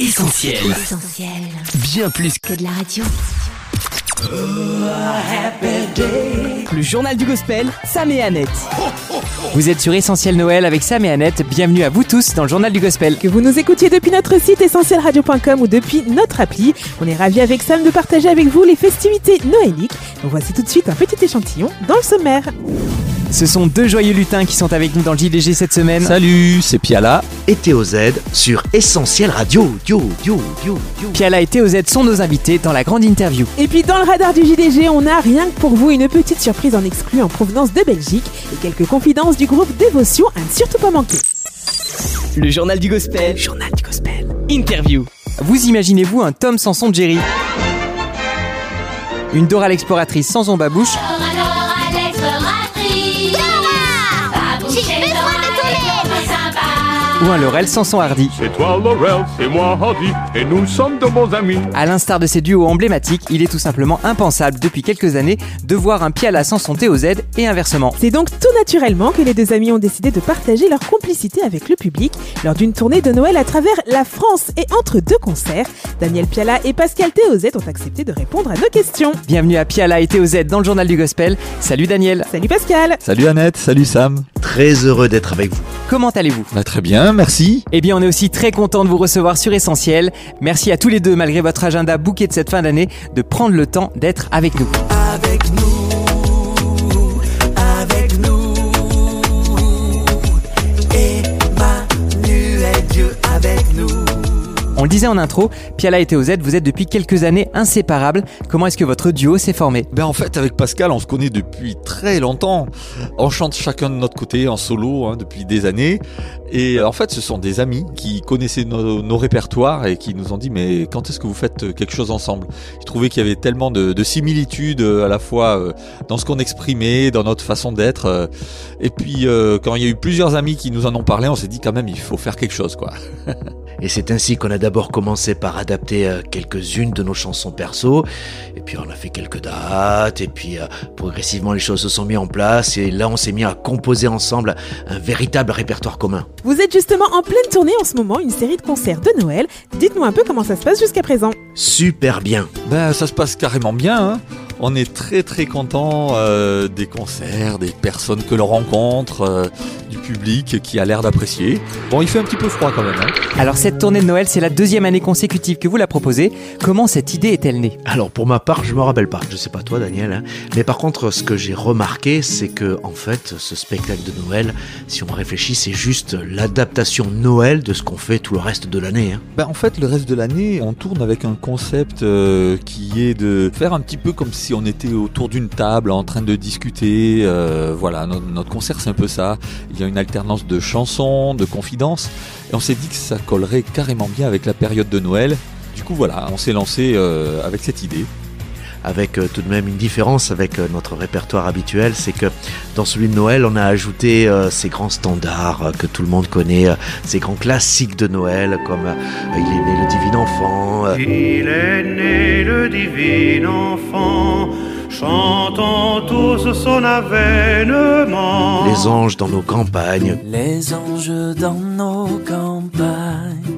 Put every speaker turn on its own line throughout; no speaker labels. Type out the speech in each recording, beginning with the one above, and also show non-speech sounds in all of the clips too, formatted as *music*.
Essentiel.
Essentiel.
Bien plus que
de la radio.
Le journal du gospel, Sam et Annette. *laughs*
Vous êtes sur Essentiel Noël avec Sam et Annette. Bienvenue à vous tous dans le journal du gospel.
Que vous nous écoutiez depuis notre site essentielradio.com ou depuis notre appli, on est ravis avec Sam de partager avec vous les festivités noéliques. Donc voici tout de suite un petit échantillon dans le sommaire.
Ce sont deux joyeux lutins qui sont avec nous dans le JDG cette semaine.
Salut, c'est Piala.
et TOZ sur Essentiel Radio. Yo, yo, yo, yo.
Piala et TOZ sont nos invités dans la grande interview.
Et puis dans le radar du JDG, on a rien que pour vous une petite surprise en exclu en provenance de Belgique et quelques confidences du groupe Dévotion à ne surtout pas manquer.
le journal du gospel.
Journal du gospel.
Interview.
Vous imaginez-vous un Tom sans son Jerry? Une Dora l'exploratrice sans son babouche? Ou un Laurel sans son Hardy
C'est toi Laurel, c'est moi Hardy, et nous sommes de bons amis.
À l'instar de ces duos emblématiques, il est tout simplement impensable depuis quelques années de voir un Piala sans son TOZ et inversement.
C'est donc tout naturellement que les deux amis ont décidé de partager leur complicité avec le public lors d'une tournée de Noël à travers la France. Et entre deux concerts, Daniel Piala et Pascal Théozet ont accepté de répondre à nos questions.
Bienvenue à Piala et TOZ dans le journal du gospel. Salut Daniel,
Salut Pascal
Salut Annette, salut Sam.
Très heureux d'être avec vous.
comment allez-vous?
Bah, très bien, merci.
Eh bien, on est aussi très content de vous recevoir sur Essentiel. Merci à tous les deux, malgré votre agenda bouquet de cette fin d'année, de prendre le temps d'être avec nous.
avec nous,
On le disait en intro, Piala et TOZ, vous êtes depuis quelques années inséparables. Comment est-ce que votre duo s'est formé?
Ben en fait avec Pascal on se connaît depuis très longtemps. On chante chacun de notre côté en solo hein, depuis des années. Et en fait ce sont des amis qui connaissaient nos, nos répertoires et qui nous ont dit mais quand est-ce que vous faites quelque chose ensemble? Ils trouvaient qu'il y avait tellement de, de similitudes euh, à la fois euh, dans ce qu'on exprimait, dans notre façon d'être. euh, Et puis quand il y a eu plusieurs amis qui nous en ont parlé, on s'est dit quand même il faut faire quelque chose quoi. *laughs*
Et c'est ainsi qu'on a d'abord commencé par adapter euh, quelques-unes de nos chansons perso, et puis on a fait quelques dates, et puis euh, progressivement les choses se sont mises en place, et là on s'est mis à composer ensemble un véritable répertoire commun.
Vous êtes justement en pleine tournée en ce moment, une série de concerts de Noël. Dites-nous un peu comment ça se passe jusqu'à présent.
Super bien.
Ben, ça se passe carrément bien. hein. On est très très content euh, des concerts, des personnes que l'on rencontre, euh, du public qui a l'air d'apprécier. Bon, il fait un petit peu froid quand même. hein.
Alors cette tournée de Noël, c'est la deuxième année consécutive que vous la proposez. Comment cette idée est-elle née?
Alors pour ma part, je me rappelle pas. Je sais pas toi, Daniel. hein. Mais par contre, ce que j'ai remarqué, c'est que en fait, ce spectacle de Noël, si on réfléchit, c'est juste l'adaptation Noël de ce qu'on fait tout le reste de l'année. hein.
Ben, en fait, le reste de l'année, on tourne avec un concept euh, qui est de faire un petit peu comme si on était autour d'une table en train de discuter. euh, voilà, no- notre concert, c'est un peu ça. Il y a une alternance de chansons, de confidences. Et on s'est dit que ça collerait carrément bien avec la période de Noël. Du coup, voilà, on s'est lancé euh, avec cette idée.
Avec euh, tout de même une différence avec euh, notre répertoire habituel, c'est que dans celui de Noël, on a ajouté euh, ces grands standards euh, que tout le monde connaît, euh, ces grands classiques de Noël comme euh, Il est né le divin enfant, euh,
Il est né le divin enfant, chantons tous son avènement.
Les anges dans nos campagnes,
Les anges dans nos campagnes.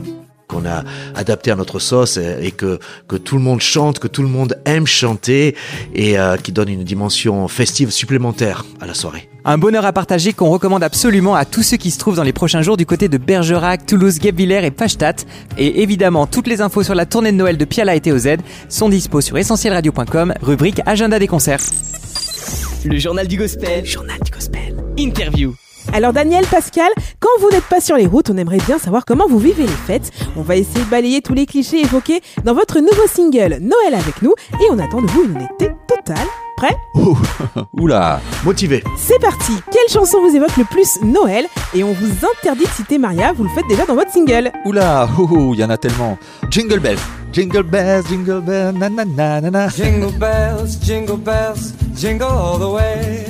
Qu'on a adapté à notre sauce et que, que tout le monde chante, que tout le monde aime chanter et euh, qui donne une dimension festive supplémentaire à la soirée.
Un bonheur à partager qu'on recommande absolument à tous ceux qui se trouvent dans les prochains jours du côté de Bergerac, Toulouse, Guebwiller et Pachtat. Et évidemment, toutes les infos sur la tournée de Noël de Piala et TOZ sont dispo sur essentielradio.com, rubrique agenda des concerts.
Le journal du gospel.
Journal du gospel.
Interview.
Alors Daniel, Pascal, quand vous n'êtes pas sur les routes, on aimerait bien savoir comment vous vivez les fêtes. On va essayer de balayer tous les clichés évoqués dans votre nouveau single Noël avec nous et on attend de vous une honnêteté totale. Prêt?
Ouh, *laughs* Oula
Motivé.
C'est parti Quelle chanson vous évoque le plus Noël? Et on vous interdit de citer Maria, vous le faites déjà dans votre single.
Oula, oh, oh, il y en a tellement. Jingle bells, jingle bells, jingle bells, na na na na na.
Jingle bells, jingle bells, jingle all the way.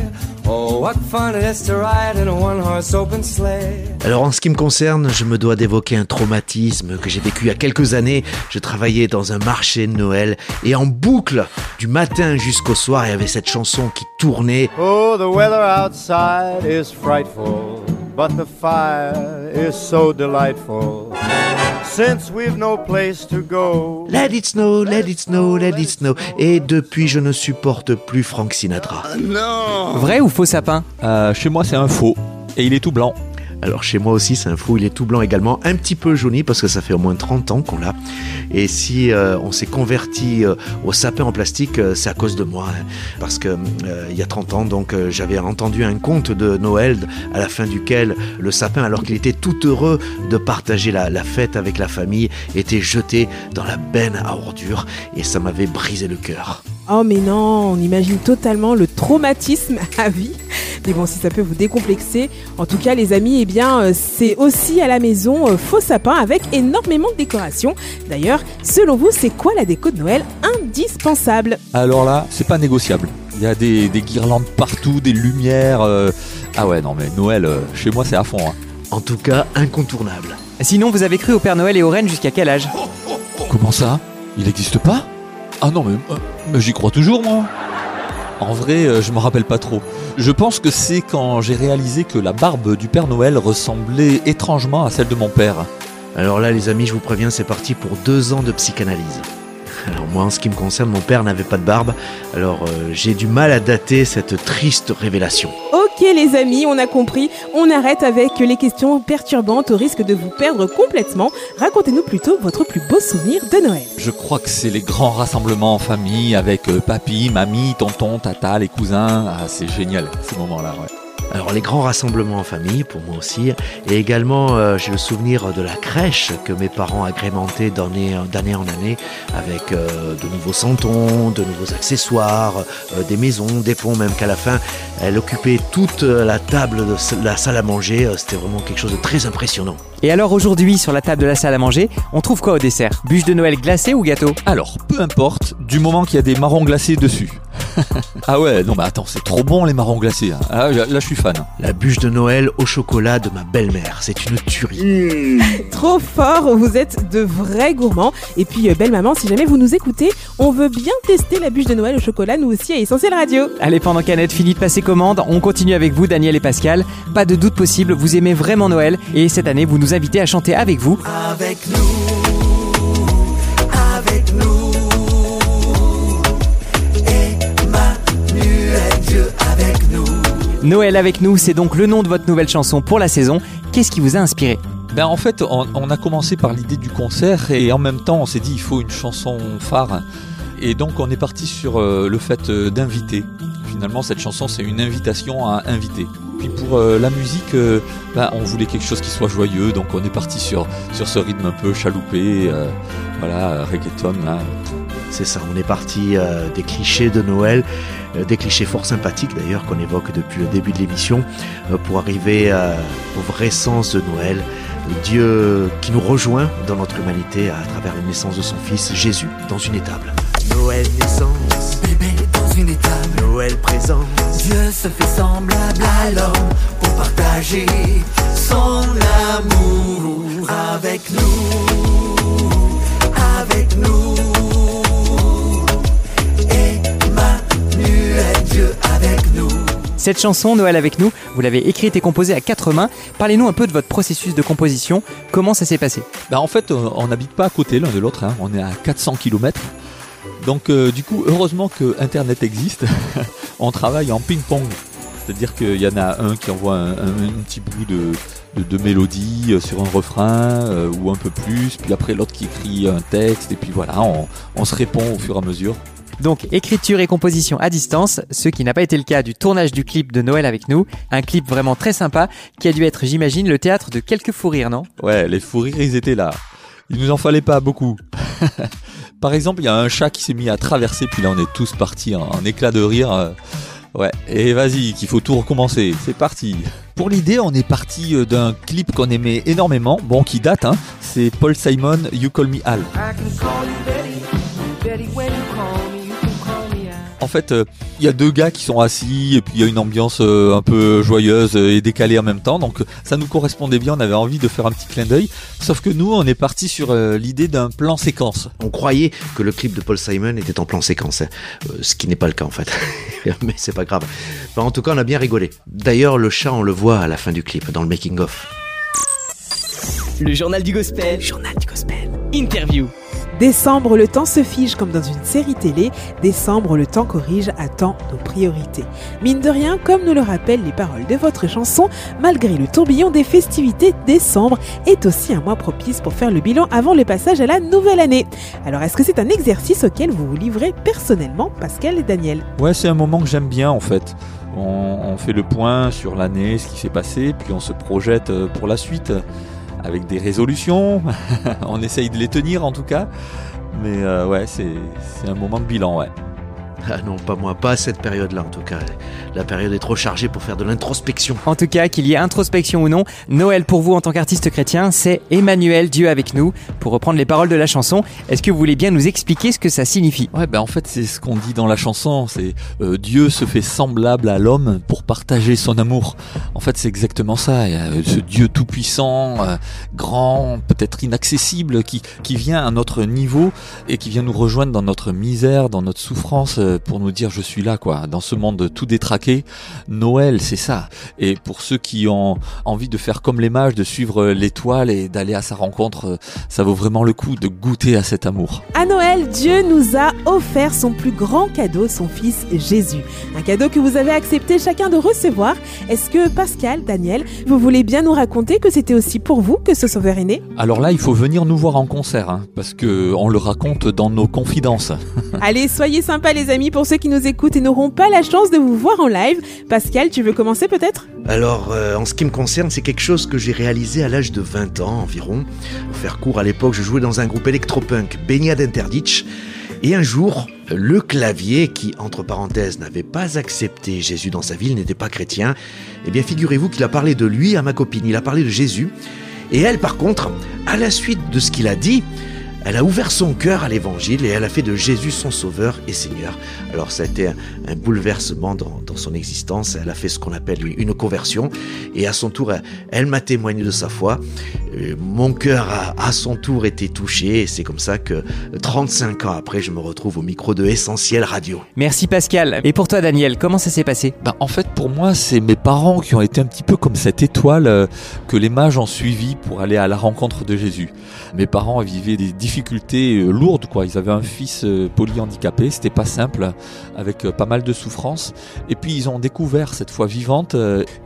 Oh, what fun it is to ride in a one-horse open sleigh.
Alors en ce qui me concerne, je me dois d'évoquer un traumatisme que j'ai vécu il y a quelques années. Je travaillais dans un marché de Noël et en boucle, du matin jusqu'au soir, il y avait cette chanson qui tournait.
Oh, the weather outside is frightful, but the fire is so delightful.
Since we've no place to go.
Let it snow, let it snow, let it snow. Et depuis, je ne supporte plus Frank Sinatra.
Vrai ou faux sapin?
Euh, chez moi, c'est un faux. Et il est tout blanc.
Alors chez moi aussi, c'est un fou, il est tout blanc également, un petit peu jauni parce que ça fait au moins 30 ans qu'on l'a. Et si euh, on s'est converti euh, au sapin en plastique, euh, c'est à cause de moi. hein. parce que il y a 30 ans, donc j'avais entendu un conte de Noël à la fin duquel le sapin, alors qu'il était tout heureux de partager la, la fête avec la famille, était jeté dans la benne à ordures et ça m'avait brisé le cœur.
Oh mais non, on imagine totalement le traumatisme *laughs* à vie. Mais bon, si ça peut vous décomplexer, en tout cas les amis, eh bien euh, c'est aussi à la maison euh, faux sapin avec énormément de décorations. D'ailleurs, selon vous, c'est quoi la déco de Noël indispensable?
Alors là, c'est pas négociable. Il y a des, des guirlandes partout, des lumières. euh, Ah ouais, non mais Noël, euh, chez moi, c'est à fond. hein.
En tout cas, incontournable.
Sinon, vous avez cru au Père Noël et aux reines jusqu'à quel âge?
Comment ça? Il n'existe pas? Ah non, mais, euh, mais j'y crois toujours, moi. En vrai, euh, je me rappelle pas trop. Je pense que c'est quand j'ai réalisé que la barbe du Père Noël ressemblait étrangement à celle de mon père.
Alors là, les amis, je vous préviens, c'est parti pour deux ans de psychanalyse. Alors moi, en ce qui me concerne, mon père n'avait pas de barbe, alors euh, j'ai du mal à dater cette triste révélation.
Ok les amis, on a compris, on arrête avec les questions perturbantes au risque de vous perdre complètement. Racontez-nous plutôt votre plus beau souvenir de Noël.
Je crois que c'est les grands rassemblements en famille avec euh, papy, mamie, tonton, tata, les cousins. Ah, c'est génial ces moments-là.
Alors les grands rassemblements en famille, pour moi aussi, et également euh, j'ai le souvenir de la crèche que mes parents agrémentaient d'année d'année en année avec euh, de nouveaux santons, de nouveaux accessoires, euh, des maisons, des ponts, même qu'à la fin, elle occupait toute la table de la salle à manger. C'était vraiment quelque chose de très impressionnant.
Et alors aujourd'hui, sur la table de la salle à manger, on trouve quoi au dessert? Bûche de Noël glacée ou gâteau?
Alors, peu importe, du moment qu'il y a des marrons glacés dessus. *laughs* ah ouais, non mais attends, c'est trop bon les marrons glacés. hein. Ah, là, là, je suis fan.
La bûche de Noël au chocolat de ma belle-mère, c'est une tuerie. *laughs*
Trop fort, vous êtes de vrais gourmands. Et puis, euh, belle maman, si jamais vous nous écoutez, on veut bien tester la bûche de Noël au chocolat, nous aussi à Essentiel Radio.
Allez, pendant qu'Annette finit de passer commande, on continue avec vous, Daniel et Pascal. Pas de doute possible, vous aimez vraiment Noël et cette année, vous nous invitez à chanter avec vous.
Avec nous, avec nous,
Noël avec nous, c'est donc le nom de votre nouvelle chanson pour la saison. Qu'est-ce qui vous a inspiré?
Ben en fait, on, a commencé par l'idée du concert et en même temps, on s'est dit il faut une chanson phare. Et donc, on est parti sur euh, le fait euh, d'inviter. Finalement, cette chanson, c'est une invitation à inviter. Puis pour euh, la musique, ben, on voulait quelque chose qui soit joyeux, donc on est parti sur, ce rythme un peu chaloupé, voilà, reggaeton. Là.
C'est ça, on est parti euh, des clichés de Noël, euh, des clichés fort sympathiques d'ailleurs qu'on évoque depuis le début de l'émission, euh, pour arriver euh, au vrai sens de Noël, Dieu qui nous rejoint dans notre humanité à travers la naissance de son Fils Jésus dans une étable. Noël naissance,
Bébé dans une étable,
Noël présence,
Dieu se fait semblable à l'homme pour partager son amour avec nous,
Cette chanson, Noël avec nous, vous l'avez écrite et composée à quatre mains. Parlez-nous un peu de votre processus de composition. Comment ça s'est passé
Ben, en fait, euh, on n'habite pas à côté l'un de l'autre, hein. on est à 400 km. Donc euh, du coup, heureusement que Internet existe, *laughs* on travaille en ping-pong. C'est-à-dire qu'il y en a un qui envoie un, petit bout de, mélodie euh, sur un refrain ou un peu plus, puis après l'autre qui écrit un texte, et puis voilà, on, on se répond au fur et à mesure.
Donc, écriture et composition à distance, ce qui n'a pas été le cas du tournage du clip de Noël avec nous. Un clip vraiment très sympa qui a dû être, j'imagine, le théâtre de quelques fous rires, non?
Ouais, les fous rires, ils étaient là. Il nous en fallait pas beaucoup. *laughs* Par exemple, il y a un chat qui s'est mis à traverser, puis là on est tous partis en, en éclat de rire. euh, Ouais, et vas-y, qu'il faut tout recommencer. C'est parti. Pour l'idée, on est parti euh, d'un clip qu'on aimait énormément, bon, qui date, hein. C'est Paul Simon, You Call Me Al. En fait, euh, il y a deux gars qui sont assis et puis il y a une ambiance euh, un peu joyeuse et décalée en même temps. Donc ça nous correspondait bien, on avait envie de faire un petit clin d'œil. Sauf que nous, on est parti sur euh, l'idée d'un plan séquence.
On croyait que le clip de Paul Simon était en plan séquence, hein. Euh, ce qui n'est pas le cas en fait. *laughs* Mais c'est pas grave. Enfin, en tout cas, on a bien rigolé. D'ailleurs, le chat, on le voit à la fin du clip, dans le making of.
Le journal du gospel.
Journal du gospel.
Interview.
Décembre, le temps se fige comme dans une série télé. Décembre, le temps corrige à temps nos priorités. Mine de rien, comme nous le rappellent les paroles de votre chanson, malgré le tourbillon des festivités, décembre est aussi un mois propice pour faire le bilan avant le passage à la nouvelle année. Alors, est-ce que c'est un exercice auquel vous vous livrez personnellement, Pascal et Daniel?
Ouais, c'est un moment que j'aime bien en fait. On, fait le point sur l'année, ce qui s'est passé, puis on se projette euh, pour la suite avec des résolutions. *laughs* on essaye de les tenir en tout cas. Mais euh, ouais, c'est un moment de bilan, ouais.
Ah non, pas moi, pas à cette période-là en tout cas. La période est trop chargée pour faire de l'introspection.
En tout cas, qu'il y ait introspection ou non, Noël pour vous en tant qu'artiste chrétien, c'est Emmanuel, Dieu avec nous. Pour reprendre les paroles de la chanson, est-ce que vous voulez bien nous expliquer ce que ça signifie?
Ouais, ben en fait, c'est ce qu'on dit dans la chanson. C'est euh, Dieu se fait semblable à l'homme pour partager son amour. En fait, c'est exactement ça. Il y a euh, ce Dieu tout puissant, euh, grand, peut-être inaccessible, qui qui vient à notre niveau et qui vient nous rejoindre dans notre misère, dans notre souffrance, euh, pour nous dire je suis là, quoi. Dans ce monde tout détraqué, Noël, c'est ça. Et pour ceux qui ont envie de faire comme les mages, de suivre l'étoile et d'aller à sa rencontre, euh, ça vaut vraiment le coup de goûter à cet amour.
À Noël, Dieu nous a offert son plus grand cadeau, son fils Jésus. Un cadeau que vous avez accepté chacun de recevoir. Est-ce que Pascal, Daniel, vous voulez bien nous raconter que c'était aussi pour vous que ce sauveur est né?
Alors là, il faut venir nous voir en concert, hein, parce que on le raconte dans nos confidences.
Allez, soyez sympas les amis pour ceux qui nous écoutent et n'auront pas la chance de vous voir en live. Pascal, tu veux commencer peut-être?
Alors, euh, en ce qui me concerne, c'est quelque chose que j'ai réalisé à l'âge de 20 ans environ. Pour faire court, à l'époque, je jouais dans un groupe électropunk, Baignade Interditch. Et un jour, le clavier, qui, entre parenthèses, n'avait pas accepté Jésus dans sa il n'était pas chrétien, eh bien, figurez-vous qu'il a parlé de lui à ma copine, il a parlé de Jésus. Et elle, par contre, à la suite de ce qu'il a dit, elle a ouvert son cœur à l'évangile et elle a fait de Jésus son sauveur et Seigneur. Alors ça a été un, un bouleversement dans, dans, son existence. Elle a fait ce qu'on appelle une conversion et à son tour, elle, elle m'a témoigné de sa foi. Euh, mon cœur a à son tour été touché et c'est comme ça que 35 ans après, je me retrouve au micro de Essentiel Radio.
Merci Pascal. Et pour toi Daniel, comment ça s'est passé?
Ben, En fait, pour moi, c'est mes parents qui ont été un petit peu comme cette étoile euh, que les mages ont suivi pour aller à la rencontre de Jésus. Mes parents vivaient des difficultés euh, lourdes, quoi. Ils avaient un fils euh, polyhandicapé, c'était pas simple, avec euh, pas mal de souffrances. Et puis ils ont découvert cette foi vivante,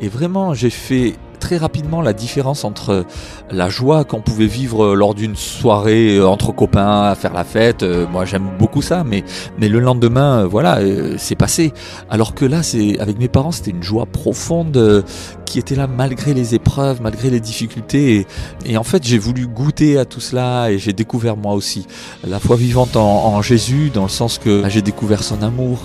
et vraiment j'ai fait très rapidement la différence entre la joie qu'on pouvait vivre lors d'une soirée entre copains à faire la fête. Moi, j'aime beaucoup ça, mais mais le lendemain, voilà, c'est passé. Alors que là, c'est avec mes parents, c'était une joie profonde qui était là malgré les épreuves, malgré les difficultés. Et, en fait, j'ai voulu goûter à tout cela et j'ai découvert moi aussi la foi vivante en, Jésus, dans le sens que bah, j'ai découvert son amour.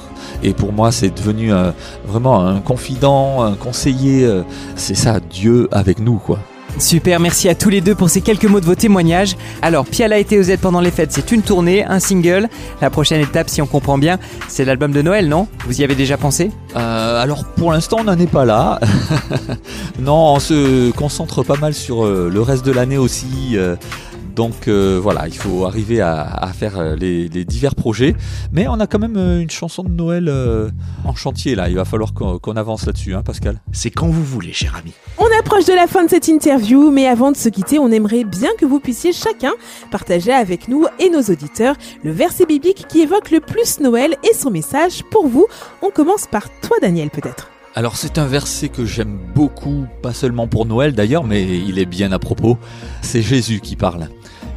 Et pour moi, c'est devenu un, vraiment un confident, un conseiller. C'est ça, Dieu avec nous, quoi.
Super, merci à tous les deux pour ces quelques mots de vos témoignages. Alors, Piala et TOZ pendant les fêtes, c'est une tournée, un single. La prochaine étape, si on comprend bien, c'est l'album de Noël, non? Vous y avez déjà pensé?
Euh, Alors, pour l'instant, on n'en est pas là. *laughs* non, on se concentre pas mal sur euh, le reste de l'année aussi. Euh, donc euh, voilà, il faut arriver à, à faire les, les, divers projets. Mais on a quand même une chanson de Noël euh, en chantier là. Il va falloir qu'on qu avance là-dessus, hein, Pascal.
C'est quand vous voulez, cher ami.
On approche de la fin de cette interview, mais avant de se quitter, on aimerait bien que vous puissiez chacun partager avec nous et nos auditeurs le verset biblique qui évoque le plus Noël et son message pour vous. On commence par toi, Daniel, peut-être.
Alors c'est un verset que j'aime beaucoup, pas seulement pour Noël d'ailleurs, mais il est bien à propos. C'est Jésus qui parle.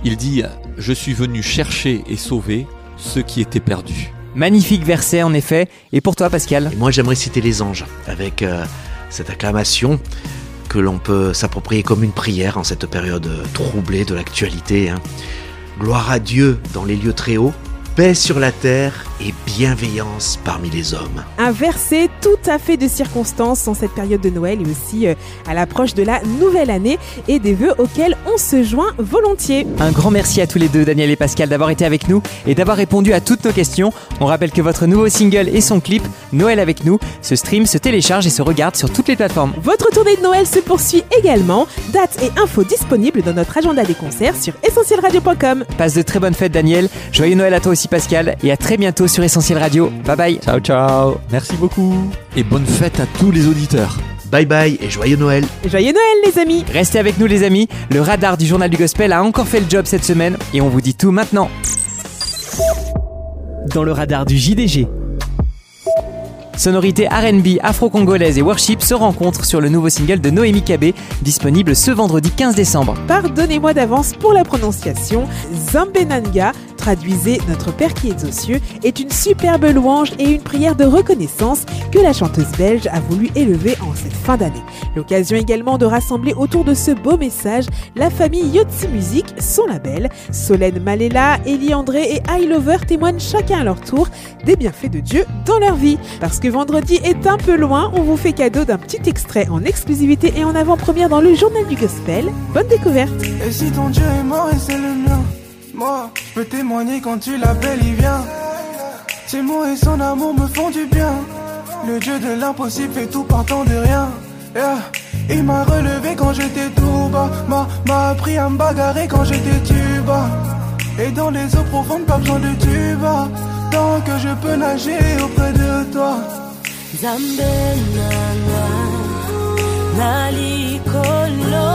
Il dit ⁇ Je suis venu chercher et sauver ceux qui étaient perdus ⁇
Magnifique verset en effet. Et pour toi Pascal?
Et Moi j'aimerais citer les anges avec euh, cette acclamation que l'on peut s'approprier comme une prière en cette période troublée de l'actualité. Hein. Gloire à Dieu dans les lieux très hauts, paix sur la terre et bienveillance parmi les hommes.
Un verset tout à fait de circonstance en cette période de Noël et aussi euh, à l'approche de la nouvelle année et des vœux auxquels on se joint volontiers.
Un grand merci à tous les deux, Daniel et Pascal, d'avoir été avec nous et d'avoir répondu à toutes nos questions. On rappelle que votre nouveau single et son clip, Noël avec nous, se stream, se télécharge et se regarde sur toutes les plateformes.
Votre tournée de Noël se poursuit également. Dates et infos disponibles dans notre agenda des concerts sur essentielradio.com.
Passe de très bonnes fêtes, Daniel. Joyeux Noël à toi aussi, Pascal. Et à très bientôt sur Essentiel Radio. Bye bye.
Ciao, ciao. Merci beaucoup. Et bonne fête à tous les auditeurs.
bye bye et joyeux Noël.
Joyeux Noël les amis
Restez avec nous les amis, le radar du journal du gospel a encore fait le job cette semaine et on vous dit tout maintenant.
Dans le radar du JDG.
Sonorité RB, afro-congolaise et worship se rencontrent sur le nouveau single de Noémie Kabé, disponible ce vendredi 15 décembre.
Pardonnez-moi d'avance pour la prononciation. Zambenanga, traduisez Notre Père qui est aux cieux, est une superbe louange et une prière de reconnaissance que la chanteuse belge a voulu élever en cette fin d'année. L'occasion également de rassembler autour de ce beau message la famille Yotzi Music, son label. Solène Malela, Elie André et I Lover témoignent chacun à leur tour des bienfaits de Dieu dans leur vie. Vendredi est un peu loin, on vous fait cadeau d'un petit extrait en exclusivité et en avant-première dans le journal du gospel. Bonne découverte.
Et si ton Dieu est mort et c'est le mien? Moi, je peux témoigner quand tu l'appelles, il vient. Ses mots et son amour me font du bien. Le Dieu de l'impossible fait tout partant de rien. Il m'a relevé quand j'étais tout bas. M'a appris à me bagarrer quand j'étais tuba. Et dans les eaux profondes, pas besoin de tuba Tant que je peux nager auprès de toi.
Zambenanga nalikolo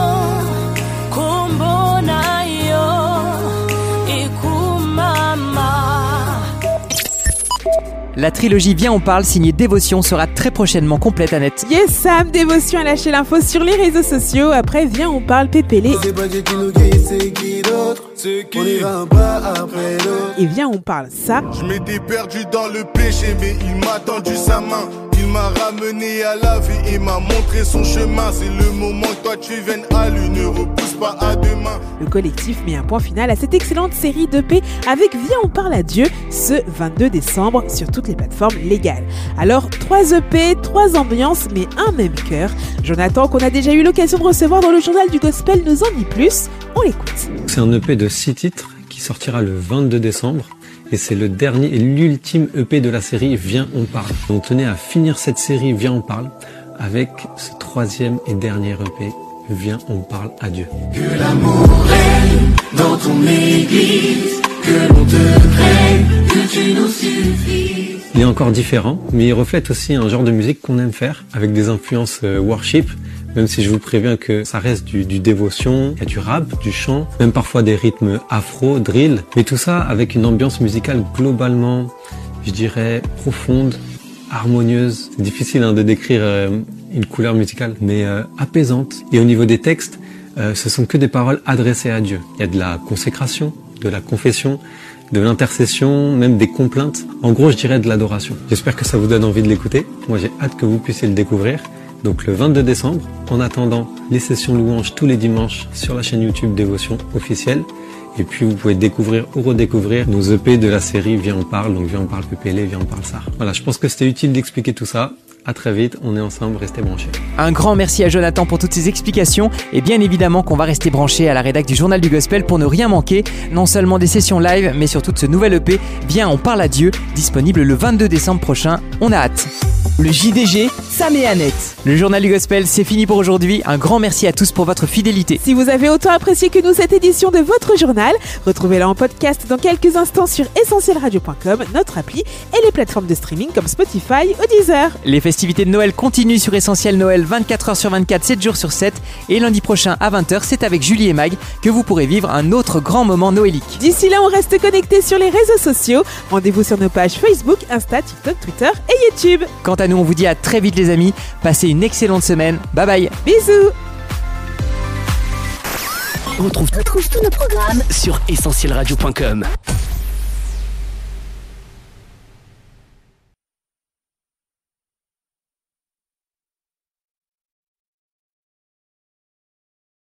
La trilogie Viens on parle signée Dévotion sera très prochainement complète Annette.
Yes Sam, Dévotion a lâché l'info sur les réseaux sociaux. Après, viens, on parle pépélé.
C'est pas Dieu qui nous guide, c'est qui d'autre? C'est qui? On ira un pas après l'autre
Et viens, on parle ça.
Je m'étais perdu dans le péché, mais il m'a tendu sa main. Il m'a ramené à la vie et m'a montré son chemin. C'est le moment que toi tu viennes à lui, ne repousse pas à demain.
Le collectif met un point final à cette excellente série d'EP avec Viens on parle à Dieu ce 22 décembre sur toutes les plateformes légales. Alors, 3 EP, 3 ambiances, mais un même cœur. Jonathan, qu'on a déjà eu l'occasion de recevoir dans le journal du gospel, nous en dit plus. On l'écoute.
C'est un EP de 6 titres qui sortira le 22 décembre. Et c'est le dernier et l'ultime EP de la série Viens on parle. On tenait à finir cette série Viens on parle avec ce troisième et dernier EP Viens on parle à Dieu.
Que l'amour règne dans ton église, que l'on te craigne, que tu nous suffises.
Il est encore différent, mais il reflète aussi un genre de musique qu'on aime faire, avec des influences euh, worship, même si je vous préviens que ça reste du, dévotion, il y a du rap, du chant, même parfois des rythmes afro, drill, mais tout ça avec une ambiance musicale globalement, je dirais, profonde, harmonieuse. C'est difficile hein, de décrire euh, une couleur musicale, mais euh, apaisante. Et au niveau des textes, euh, ce sont que des paroles adressées à Dieu. Il y a de la consécration, de la confession, de l'intercession, même des complaintes. En gros, je dirais de l'adoration. J'espère que ça vous donne envie de l'écouter. Moi, j'ai hâte que vous puissiez le découvrir. Donc le 22 décembre, en attendant les sessions louanges tous les dimanches sur la chaîne YouTube Dévotion officielle. Et puis vous pouvez découvrir ou redécouvrir nos EP de la série Viens on parle, donc Viens on parle PPL, Viens on parle ça. Voilà, je pense que c'était utile d'expliquer tout ça. À très vite, on est ensemble, restez branchés.
Un grand merci à Jonathan pour toutes ces explications et bien évidemment qu'on va rester branché à la rédac du journal du gospel pour ne rien manquer, non seulement des sessions live mais surtout de ce nouvel EP Viens on parle à Dieu, disponible le 22 décembre prochain. On a hâte.
Le JDG, Sam et Annette.
Le journal du gospel, c'est fini pour aujourd'hui. Un grand merci à tous pour votre fidélité.
Si vous avez autant apprécié que nous cette édition de votre journal, retrouvez-la en podcast dans quelques instants sur essentielradio.com, notre appli et les plateformes de streaming comme Spotify ou Deezer.
Les festivités de Noël continuent sur Essentiel Noël 24h sur 24, 7 jours sur 7. Et lundi prochain à 20h, c'est avec Julie et Mag que vous pourrez vivre un autre grand moment noélique.
D'ici là, on reste connectés sur les réseaux sociaux. Rendez-vous sur nos pages Facebook, Insta, TikTok, Twitter et YouTube.
Quant à nous, on vous dit à très vite les amis. Passez une excellente semaine. Bye bye.
Bisous
On retrouve, tous nos programmes sur essentielradio.com.